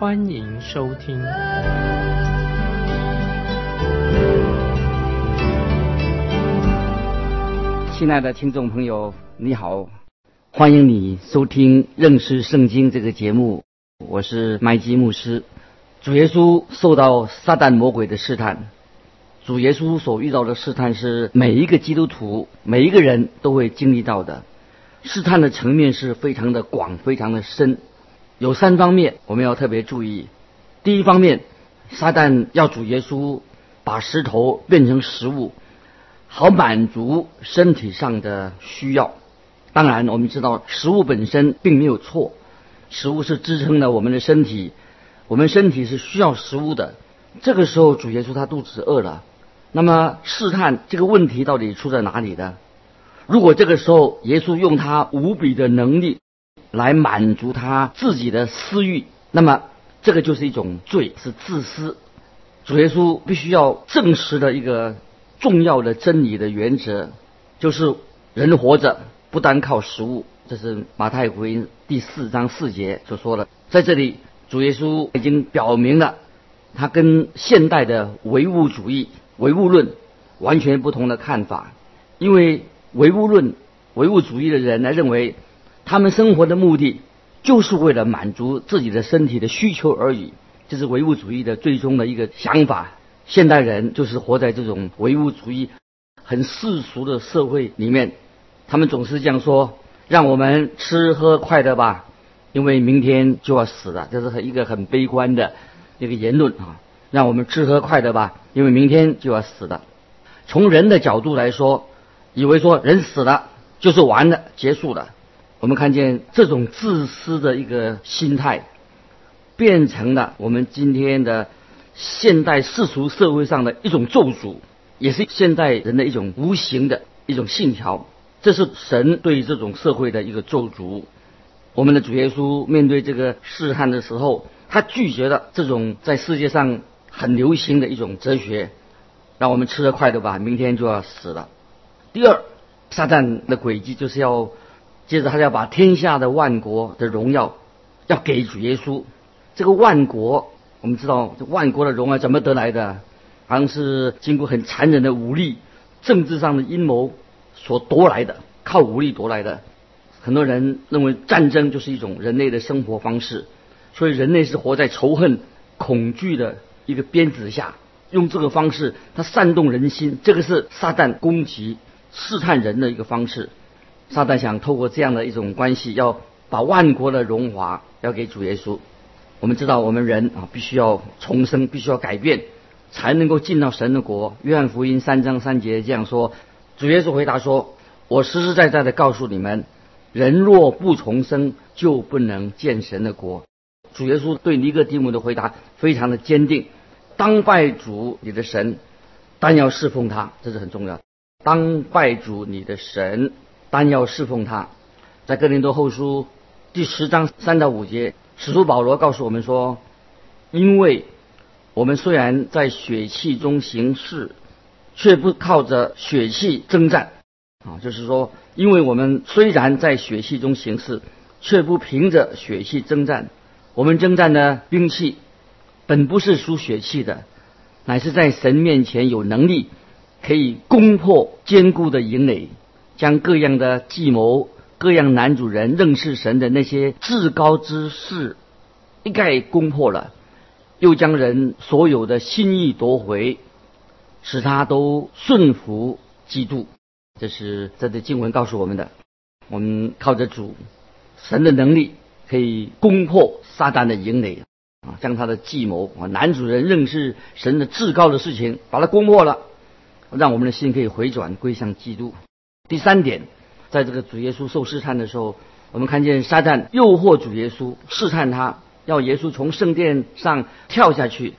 欢迎收听。亲爱的听众朋友，你好，欢迎你收听认识圣经这个节目，我是麦基牧师。主耶稣受到撒旦魔鬼的试探。主耶稣所遇到的试探是每一个基督徒、每一个人都会经历到的。试探的层面是非常的广、非常的深，有三方面我们要特别注意。第一方面，撒旦要主耶稣把石头变成食物，好满足身体上的需要。当然，我们知道食物本身并没有错，食物是支撑了我们的身体，我们身体是需要食物的。这个时候，主耶稣他肚子饿了。那么试探这个问题到底出在哪里呢？如果这个时候耶稣用他无比的能力来满足他自己的私欲，那么这个就是一种罪，是自私。主耶稣必须要证实的一个重要的真理的原则，就是人活着不单靠食物。这是马太福音第四章四节所说的。在这里，主耶稣已经表明了他跟现代的唯物主义。唯物论完全不同的看法，因为唯物论、唯物主义的人呢认为，他们生活的目的就是为了满足自己的身体的需求而已，这是唯物主义的最终的一个想法。现代人就是活在这种唯物主义很世俗的社会里面，他们总是这样说：“让我们吃喝快乐吧，因为明天就要死了。”这是一个很悲观的一个言论啊。让我们吃喝快乐吧，因为明天就要死了。从人的角度来说，以为说人死了就是完了、结束了。我们看见这种自私的一个心态，变成了我们今天的现代世俗社会上的一种咒诅，也是现代人的一种无形的一种信条。这是神对这种社会的一个咒诅。我们的主耶稣面对这个试探的时候，他拒绝了这种在世界上。很流行的一种哲学，让我们吃得快的吧，明天就要死了。第二，撒旦的轨迹就是要，接着他要把天下的万国的荣耀要给主耶稣。这个万国，我们知道，这万国的荣耀怎么得来的？好像是经过很残忍的武力、政治上的阴谋所夺来的，靠武力夺来的。很多人认为战争就是一种人类的生活方式，所以人类是活在仇恨、恐惧的。一个鞭子下，用这个方式，他煽动人心，这个是撒旦攻击、试探人的一个方式。撒旦想透过这样的一种关系，要把万国的荣华要给主耶稣。我们知道，我们人啊，必须要重生，必须要改变，才能够进到神的国。约翰福音三章三节这样说：主耶稣回答说：“我实实在在的告诉你们，人若不重生，就不能见神的国。”主耶稣对尼哥底母的回答非常的坚定。当拜主你的神，但要侍奉他，这是很重要。当拜主你的神，但要侍奉他。在哥林多后书第十章三到五节，使徒保罗告诉我们说：“因为我们虽然在血气中行事，却不靠着血气征战。”啊，就是说，因为我们虽然在血气中行事，却不凭着血气征战。我们征战的兵器。本不是属血气的，乃是在神面前有能力，可以攻破坚固的营垒，将各样的计谋、各样男主人认识神的那些至高之事一概攻破了，又将人所有的心意夺回，使他都顺服基督。这是这的经文告诉我们的。我们靠着主神的能力，可以攻破撒旦的营垒。啊，将他的计谋啊，男主人认识神的至高的事情，把它攻破了，让我们的心可以回转归向基督。第三点，在这个主耶稣受试探的时候，我们看见撒旦诱惑主耶稣，试探他，要耶稣从圣殿上跳下去。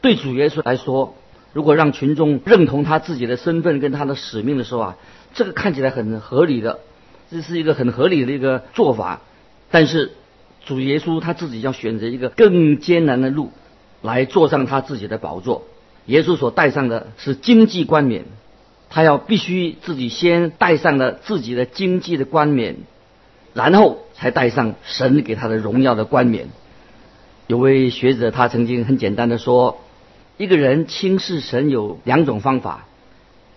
对主耶稣来说，如果让群众认同他自己的身份跟他的使命的时候啊，这个看起来很合理的，这是一个很合理的一个做法。但是主耶稣他自己要选择一个更艰难的路，来坐上他自己的宝座。耶稣所戴上的是经济冠冕，他要必须自己先戴上了自己的经济的冠冕，然后才戴上神给他的荣耀的冠冕。有位学者他曾经很简单的说，一个人轻视神有两种方法，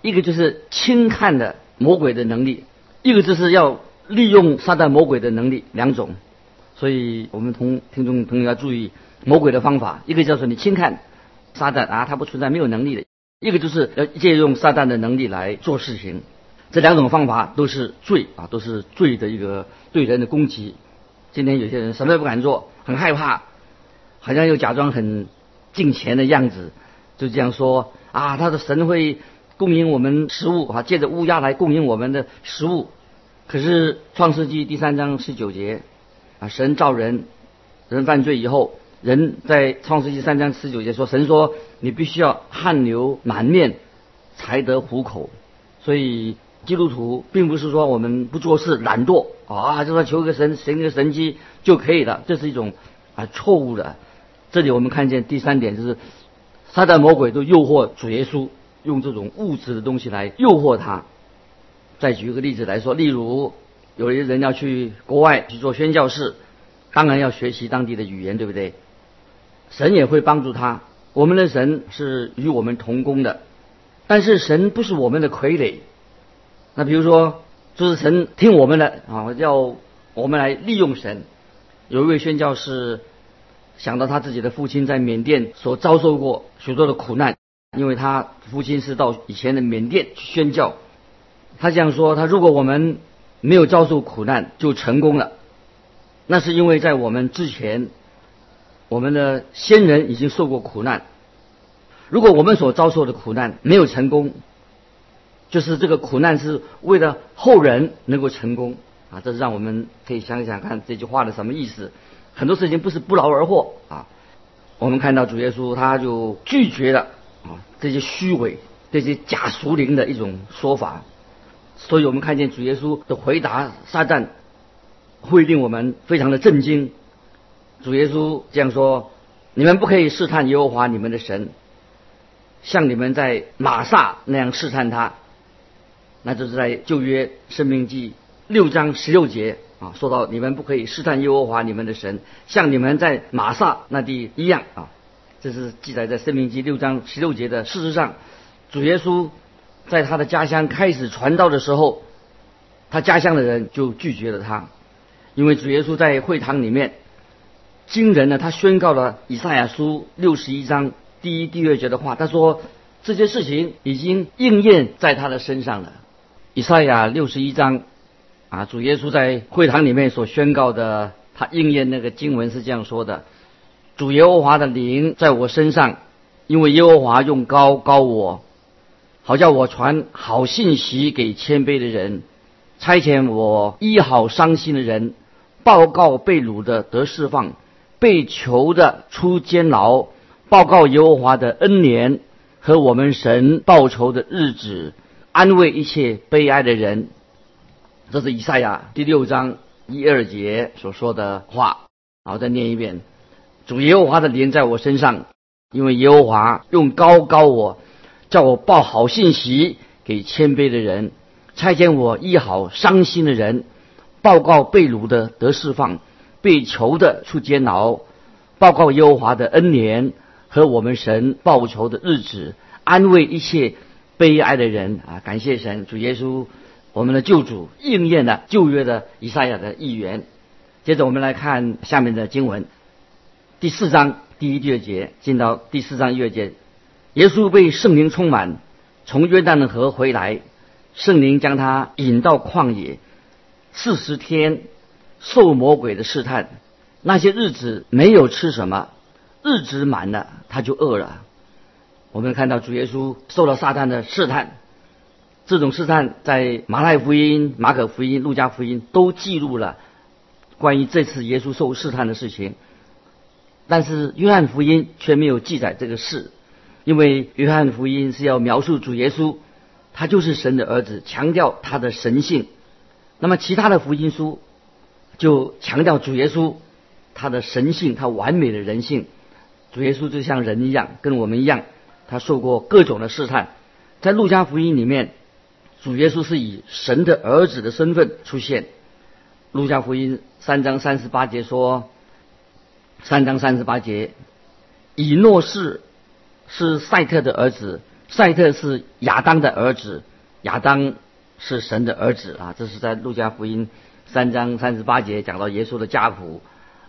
一个就是轻看的魔鬼的能力，一个就是要利用撒旦魔鬼的能力两种。所以我们同听众朋友要注意魔鬼的方法，一个叫做你轻看。撒旦啊，他不存在没有能力的。一个就是要借用撒旦的能力来做事情，这两种方法都是罪啊，都是罪的一个对人的攻击。今天有些人什么也不敢做，很害怕，好像又假装很敬虔的样子，就这样说啊，他的神会供应我们食物啊，借着乌鸦来供应我们的食物。可是创世纪第三章十九节啊，神造人，人犯罪以后。人在创世纪三章十九节说：“神说你必须要汗流满面才得糊口。”所以基督徒并不是说我们不做事、懒惰啊，就说求个神、神个神机就可以了，这是一种啊错误的。这里我们看见第三点就是，撒旦魔鬼都诱惑主耶稣，用这种物质的东西来诱惑他。再举一个例子来说，例如有些人要去国外去做宣教士，当然要学习当地的语言，对不对？神也会帮助他。我们的神是与我们同工的，但是神不是我们的傀儡。那比如说，就是神听我们的啊，要我们来利用神。有一位宣教士想到他自己的父亲在缅甸所遭受过许多的苦难，因为他父亲是到以前的缅甸去宣教。他这样说：他如果我们没有遭受苦难就成功了，那是因为在我们之前。我们的先人已经受过苦难，如果我们所遭受的苦难没有成功，就是这个苦难是为了后人能够成功啊！这是让我们可以想想看这句话的什么意思。很多事情不是不劳而获啊！我们看到主耶稣他就拒绝了啊这些虚伪、这些假熟灵的一种说法，所以我们看见主耶稣的回答撒旦，会令我们非常的震惊。主耶稣这样说：“你们不可以试探耶和华你们的神，像你们在玛撒那样试探他。”那就是在旧约生命记六章十六节啊，说到你们不可以试探耶和华你们的神，像你们在玛撒那地一样啊。这是记载在生命记六章十六节的。事实上，主耶稣在他的家乡开始传道的时候，他家乡的人就拒绝了他，因为主耶稣在会堂里面。惊人呢，他宣告了以赛亚书六十一章第一、第二节的话。他说这些事情已经应验在他的身上了。以赛亚六十一章啊，主耶稣在会堂里面所宣告的，他应验那个经文是这样说的：主耶和华的灵在我身上，因为耶和华用高高我，好叫我传好信息给谦卑的人，差遣我医好伤心的人，报告被掳的得释放。被囚的出监牢，报告耶和华的恩年和我们神报仇的日子，安慰一切悲哀的人。这是以赛亚第六章一二节所说的话。好，再念一遍：主耶和华的灵在我身上，因为耶和华用高高我，叫我报好信息给谦卑的人，差遣我医好伤心的人，报告被掳的得释放。被囚的出监牢，报告耶和华的恩年和我们神报仇的日子，安慰一切悲哀的人啊！感谢神，主耶稣，我们的救主应验了旧约的以赛亚的预言。接着我们来看下面的经文，第四章第一、第二节，进到第四章一二节，耶稣被圣灵充满，从约旦的河回来，圣灵将他引到旷野，四十天。受魔鬼的试探，那些日子没有吃什么，日子满了他就饿了。我们看到主耶稣受了撒旦的试探，这种试探在马太福音、马可福音、路加福音都记录了关于这次耶稣受试探的事情，但是约翰福音却没有记载这个事。因为约翰福音是要描述主耶稣，他就是神的儿子，强调他的神性。那么其他的福音书就强调主耶稣他的神性，他完美的人性。主耶稣就像人一样，跟我们一样，他受过各种的试探。在路加福音里面，主耶稣是以神的儿子的身份出现。路加福音三章三十八节说：“三章三十八节，以诺是是赛特的儿子，赛特是亚当的儿子，亚当是神的儿子啊！”这是在路加福音三章三十八节讲到耶稣的家谱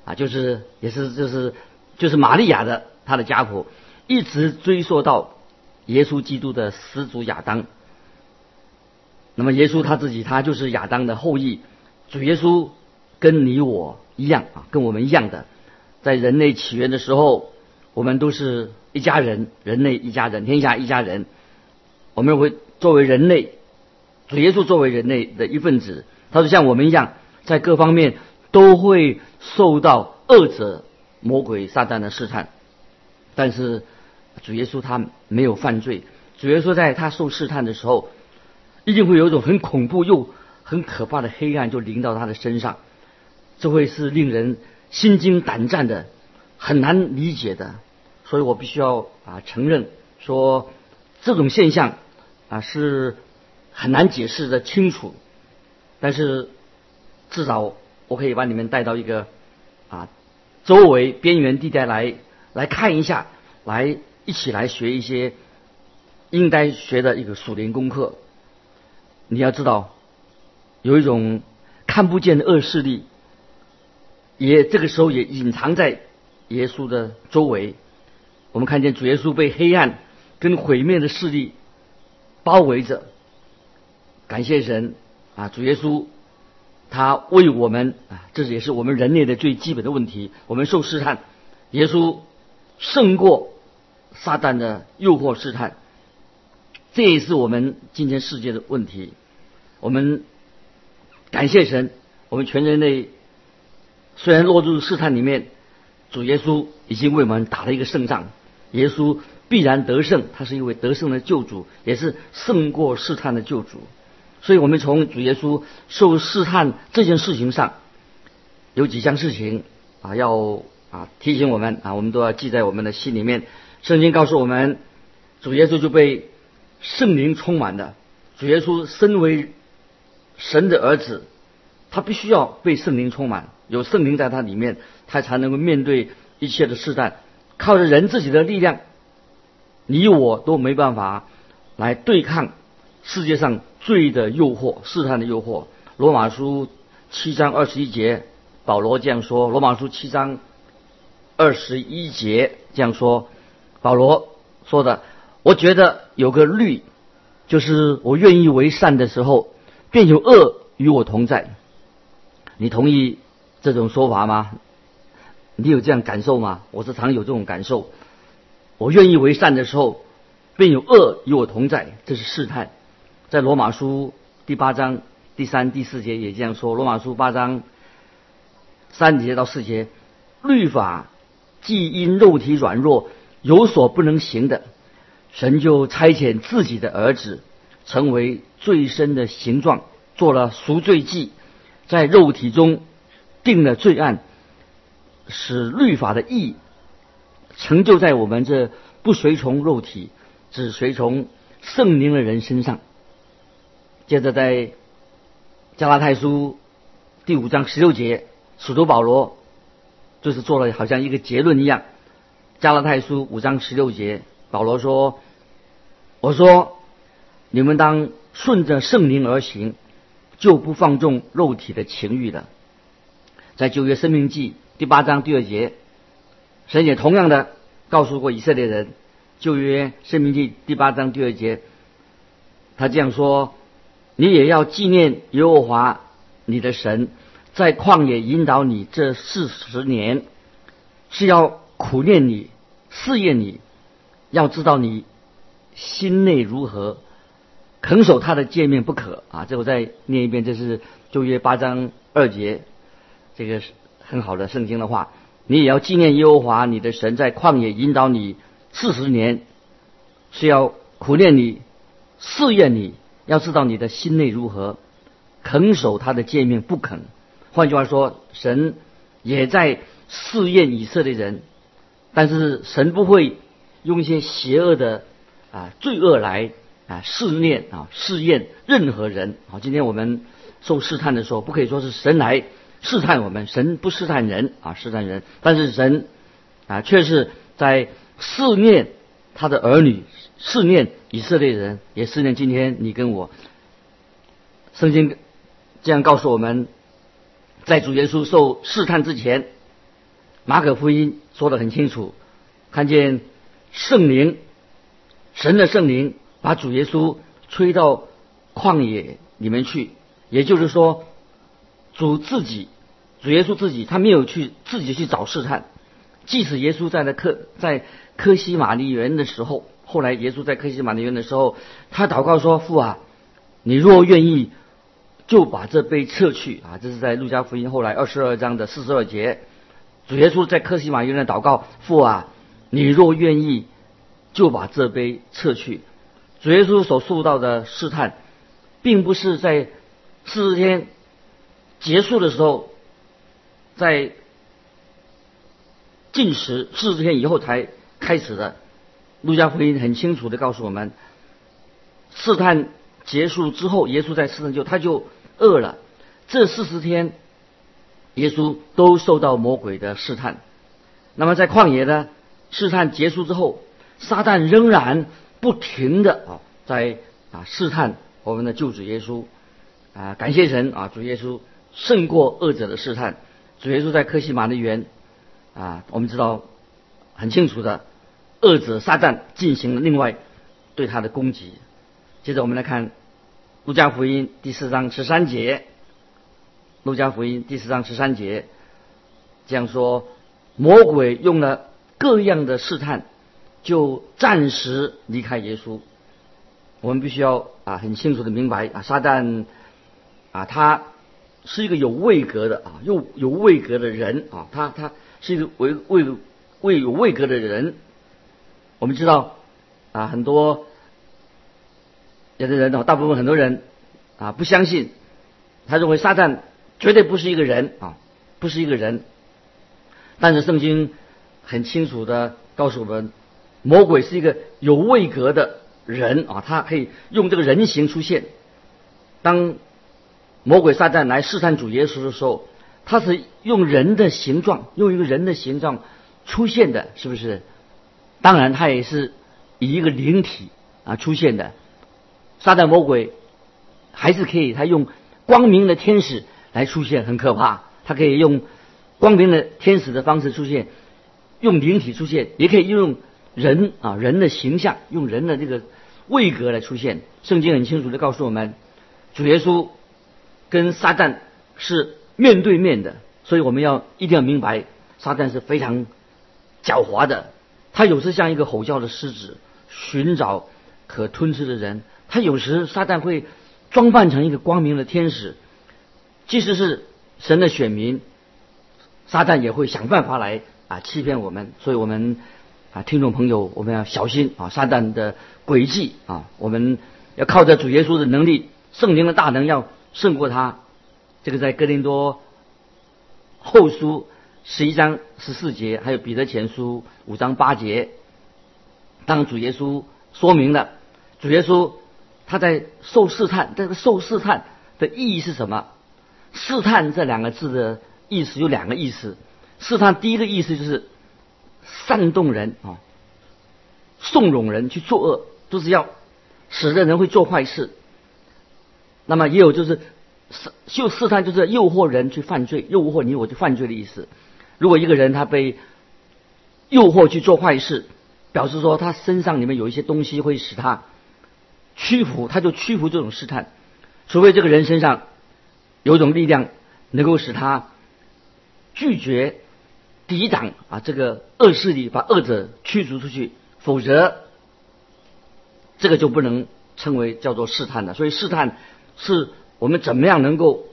啊，就是也是就是就是玛利亚的他的家谱，一直追溯到耶稣基督的始祖亚当。那么耶稣他自己他就是亚当的后裔。主耶稣跟你我一样啊，跟我们一样的，在人类起源的时候，我们都是一家人，人类一家人，天下一家人。我们会作为人类，主耶稣作为人类的一份子，他说像我们一样，在各方面都会受到恶者、魔鬼、撒旦的试探。但是主耶稣他没有犯罪，主耶稣在他受试探的时候，一定会有一种很恐怖又。很可怕的黑暗就临到他的身上，这会是令人心惊胆战的，很难理解的。所以我必须要啊承认说，这种现象啊是很难解释的清楚。但是至少我可以把你们带到一个啊周围边缘地带来来看一下，来一起来学一些应该学的一个属灵功课。你要知道。有一种看不见的恶势力，也这个时候也隐藏在耶稣的周围。我们看见主耶稣被黑暗跟毁灭的势力包围着。感谢神啊，主耶稣他为我们啊，这也是我们人类的最基本的问题。我们受试探，耶稣胜过撒旦的诱惑试探，这也是我们今天世界的问题。我们。感谢神，我们全人类虽然落入试探里面，主耶稣已经为我们打了一个胜仗。耶稣必然得胜，他是一位得胜的救主，也是胜过试探的救主。所以，我们从主耶稣受试探这件事情上，有几项事情啊，要啊提醒我们啊，我们都要记在我们的心里面。圣经告诉我们，主耶稣就被圣灵充满的。主耶稣身为神的儿子，他必须要被圣灵充满，有圣灵在他里面，他才能够面对一切的试探。靠着人自己的力量，你我都没办法来对抗世界上罪的诱惑、试探的诱惑。罗马书七章二十一节，保罗这样说：罗马书七章二十一节这样说，保罗说的，我觉得有个律，就是我愿意为善的时候。便有恶与我同在，你同意这种说法吗？你有这样感受吗？我是常有这种感受。我愿意为善的时候，便有恶与我同在，这是试探。在罗马书第八章第三、第四节也这样说。罗马书八章三节到四节，律法既因肉体软弱有所不能行的，神就差遣自己的儿子。成为最深的形状，做了赎罪祭，在肉体中定了罪案，使律法的义成就在我们这不随从肉体、只随从圣灵的人身上。接着在加拉太书第五章十六节，使徒保罗就是做了好像一个结论一样。加拉太书五章十六节，保罗说：“我说。”你们当顺着圣灵而行，就不放纵肉体的情欲了。在旧约生命记第八章第二节，神也同样的告诉过以色列人。旧约生命记第八章第二节，他这样说：“你也要纪念耶和华你的神，在旷野引导你这四十年，是要苦练你、试验你，要知道你心内如何。”肯守他的诫命不可啊！这我再念一遍，这是旧约八章二节，这个是很好的圣经的话。你也要纪念耶和华你的神在旷野引导你四十年，是要苦练你，试验你，要知道你的心内如何，肯守他的诫命不肯。换句话说，神也在试验以色列人，但是神不会用一些邪恶的啊罪恶来啊试炼啊试验任何人。好，今天我们受试探的时候，不可以说是神来试探我们，神不试探人啊试探人，但是神啊却是在试验他的儿女，思念以色列人，也思念今天你跟我。圣经这样告诉我们。在主耶稣受试探之前，马可福音说的很清楚，看见圣灵，神的圣灵把主耶稣吹到旷野里面去，也就是说，主自己，主耶稣自己，他没有去自己去找试探。即使耶稣在那科在科西玛利园的时候，后来耶稣在科西玛利园的时候，他祷告说：“父啊，你若愿意。”就把这杯撤去啊！这是在路加福音后来二十二章的四十二节，主耶稣在克西玛丽园祷告：“父啊，你若愿意，就把这杯撤去。”主耶稣所受到的试探，并不是在四十天结束的时候，在进食四十天以后才开始的。路加福音很清楚的告诉我们，试探结束之后，耶稣在试探就他就。饿了，这四十天，耶稣都受到魔鬼的试探。那么在旷野呢，试探结束之后，撒旦仍然不停的啊，在啊试探我们的救主耶稣。啊，感谢神啊，主耶稣胜过恶者的试探。主耶稣在克西马的园啊，我们知道很清楚的，恶者撒旦进行了另外对他的攻击。接着我们来看。路加福音第四章十三节，路加福音第四章十三节这样说：魔鬼用了各样的试探，就暂时离开耶稣。我们必须要啊很清楚的明白啊，撒旦啊他是一个有位格的啊又有位格的人啊，他他是一个为位位有位格的人。我们知道啊很多。有的人哦，大部分很多人啊不相信，他认为撒旦绝对不是一个人啊，不是一个人。但是圣经很清楚的告诉我们，魔鬼是一个有位格的人啊，他可以用这个人形出现。当魔鬼撒旦来试探主耶稣的时候，他是用人的形状，用一个人的形状出现的，是不是？当然，他也是以一个灵体啊出现的。撒旦魔鬼还是可以，他用光明的天使来出现，很可怕。他可以用光明的天使的方式出现，用灵体出现，也可以用人啊人的形象，用人的这个位格来出现。圣经很清楚的告诉我们，主耶稣跟撒旦是面对面的，所以我们要一定要明白，撒旦是非常狡猾的。他有时像一个吼叫的狮子，寻找可吞吃的人。他有时撒旦会装扮成一个光明的天使，即使是神的选民，撒旦也会想办法来啊欺骗我们。所以我们啊听众朋友，我们要小心啊撒旦的诡计啊，我们要靠着主耶稣的能力、圣灵的大能，要胜过他。这个在哥林多后书十一章十四节，还有彼得前书五章八节，当主耶稣说明了主耶稣。他在受试探，这个受试探的意义是什么？试探这两个字的意思有两个意思。试探第一个意思就是煽动人啊，纵容人去作恶，就是要使得人会做坏事。那么也有就是试就试探就是诱惑人去犯罪，诱惑你我去犯罪的意思。如果一个人他被诱惑去做坏事，表示说他身上里面有一些东西会使他。屈服，他就屈服这种试探，除非这个人身上有一种力量能够使他拒绝、抵挡啊这个恶势力，把恶者驱逐出去，否则这个就不能称为叫做试探的。所以试探是我们怎么样能够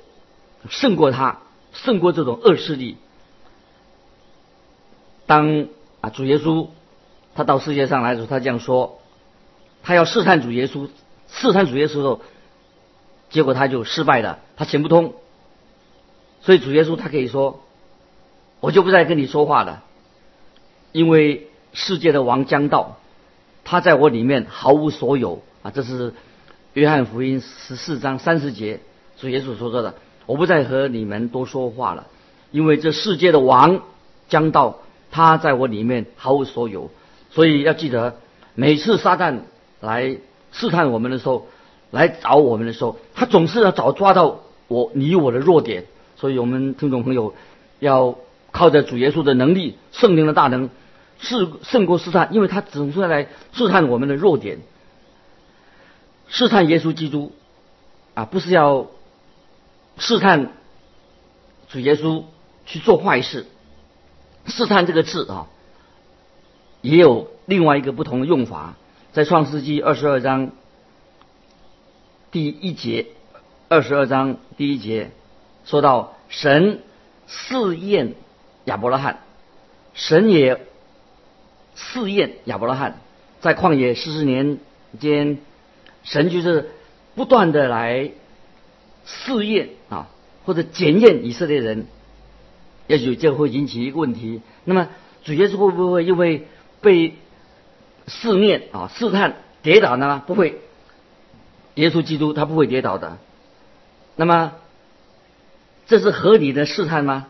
胜过他，胜过这种恶势力。当啊主耶稣他到世界上来的时候，他这样说。他要试探主耶稣，试探主耶稣的时候，结果他就失败了，他行不通。所以主耶稣他可以说：“我就不再跟你说话了，因为世界的王将到，他在我里面毫无所有啊。”这是约翰福音十四章三十节，主耶稣所说的：“我不再和你们多说话了，因为这世界的王将到，他在我里面毫无所有。”所以要记得，每次撒旦来试探我们的时候，来找我们的时候，他总是要找抓到我你我的弱点。所以我们听众朋友要靠着主耶稣的能力、圣灵的大能，是胜过试探，因为他总是来试探我们的弱点。试探耶稣基督啊，不是要试探主耶稣去做坏事。试探这个字啊，也有另外一个不同的用法，在创世纪二十二章第一节，二十二章第一节。说到神试验亚伯拉罕，神也试验亚伯拉罕，在旷野四十年间，神就是不断的来试验啊，或者检验以色列人。也许这会引起一个问题：那么主耶稣会不会因为被试验啊、试探跌倒呢？不会，耶稣基督他不会跌倒的。那么。这是合理的试探吗？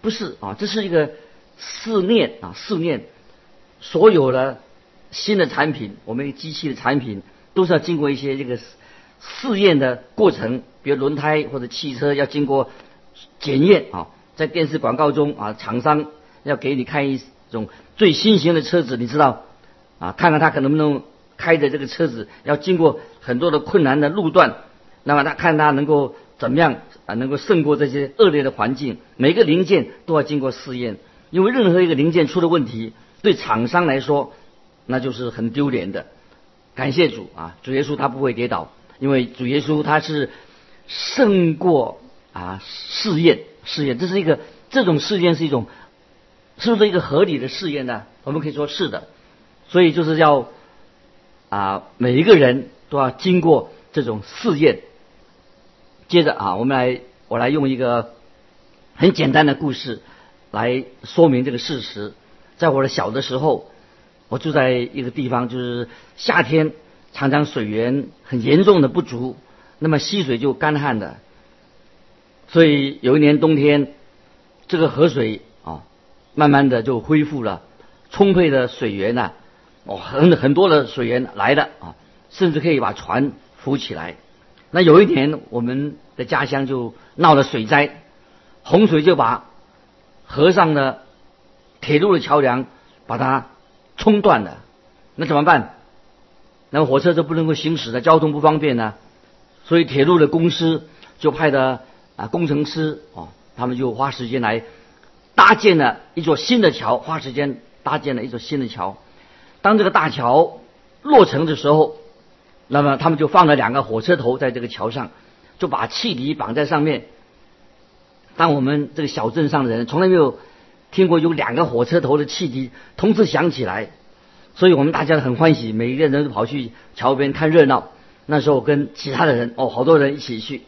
不是啊，这是一个试验啊，试验所有的新的产品，我们机器的产品都是要经过一些这个试验的过程，比如轮胎或者汽车要经过检验啊。在电视广告中啊，厂商要给你看一种最新型的车子，你知道啊，看看他可能不能开着这个车子要经过很多的困难的路段，那么他看他能够怎么样。啊，能够胜过这些恶劣的环境，每个零件都要经过试验，因为任何一个零件出了问题，对厂商来说那就是很丢脸的。感谢主啊，主耶稣他不会跌倒，因为主耶稣他是胜过啊试验，试验这是一个这种试验是一种是不是一个合理的试验呢？我们可以说是的，所以就是要啊每一个人都要经过这种试验。接着啊，我们来，我来用一个很简单的故事来说明这个事实。在我的小的时候，我住在一个地方，就是夏天常常水源很严重的不足，那么溪水就干旱的。所以有一年冬天，这个河水啊，慢慢的就恢复了，充沛的水源呐，哦，很很多的水源来了啊，甚至可以把船浮起来。那有一年，我们的家乡就闹了水灾，洪水就把河上的铁路的桥梁把它冲断了。那怎么办？那火车就不能够行驶的，交通不方便呢。所以铁路的公司就派的啊工程师哦，他们就花时间来搭建了一座新的桥，花时间搭建了一座新的桥。当这个大桥落成的时候。那么他们就放了两个火车头在这个桥上，就把汽笛绑在上面。当我们这个小镇上的人从来没有听过有两个火车头的汽笛同时响起来，所以我们大家很欢喜，每一个人都跑去桥边看热闹。那时候跟其他的人哦，好多人一起去，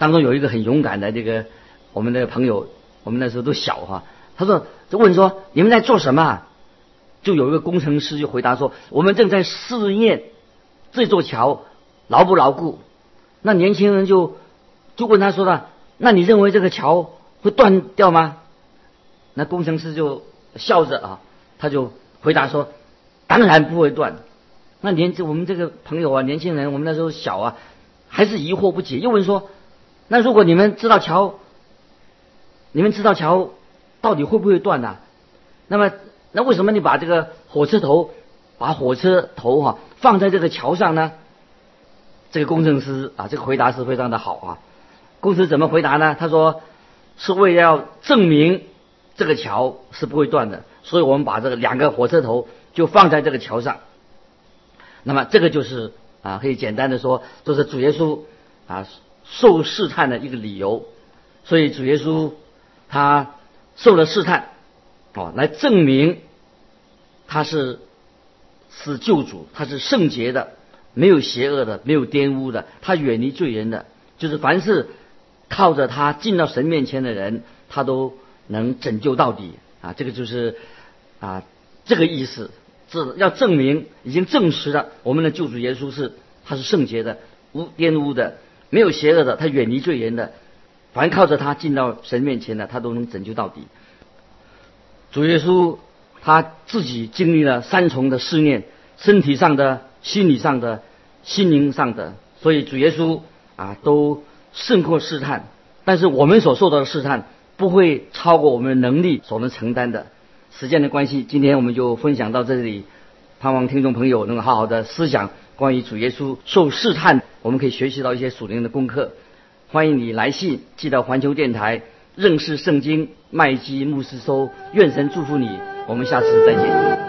当中有一个很勇敢的这个我们的朋友，我们那时候都小哈，他说就问说你们在做什么？就有一个工程师就回答说我们正在试验。这座桥牢不牢固？那年轻人就就问他说了：“那你认为这个桥会断掉吗？”那工程师就笑着啊，他就回答说：“当然不会断。”那年我们这个朋友啊，年轻人，我们那时候小啊，还是疑惑不解，又问说：“那如果你们知道桥，你们知道桥到底会不会断呢？那么那为什么你把这个火车头？”把火车头哈放在这个桥上呢？这个工程师啊，这个回答是非常的好啊。工程师怎么回答呢？他说是为了要证明这个桥是不会断的，所以我们把这个两个火车头就放在这个桥上。那么这个就是啊，可以简单的说，就是主耶稣啊受试探的一个理由。所以主耶稣他受了试探，哦，来证明他是。是救主，他是圣洁的，没有邪恶的，没有玷污的，他远离罪人的，就是凡是靠着他进到神面前的人，他都能拯救到底啊！这个就是啊这个意思，这要证明已经证实了我们的救主耶稣是他是圣洁的、无玷污的、没有邪恶的，他远离罪人的，凡靠着他进到神面前的，他都能拯救到底。主耶稣他自己经历了三重的试炼，身体上的、心理上的、心灵上的，所以主耶稣啊都胜过试探。但是我们所受到的试探不会超过我们的能力所能承担的。时间的关系，今天我们就分享到这里，盼望听众朋友能够好好的思想关于主耶稣受试探，我们可以学习到一些属灵的功课。欢迎你来信寄到环球电台。认识圣经，麦基牧师收：“愿神祝福你，我们下次再见。”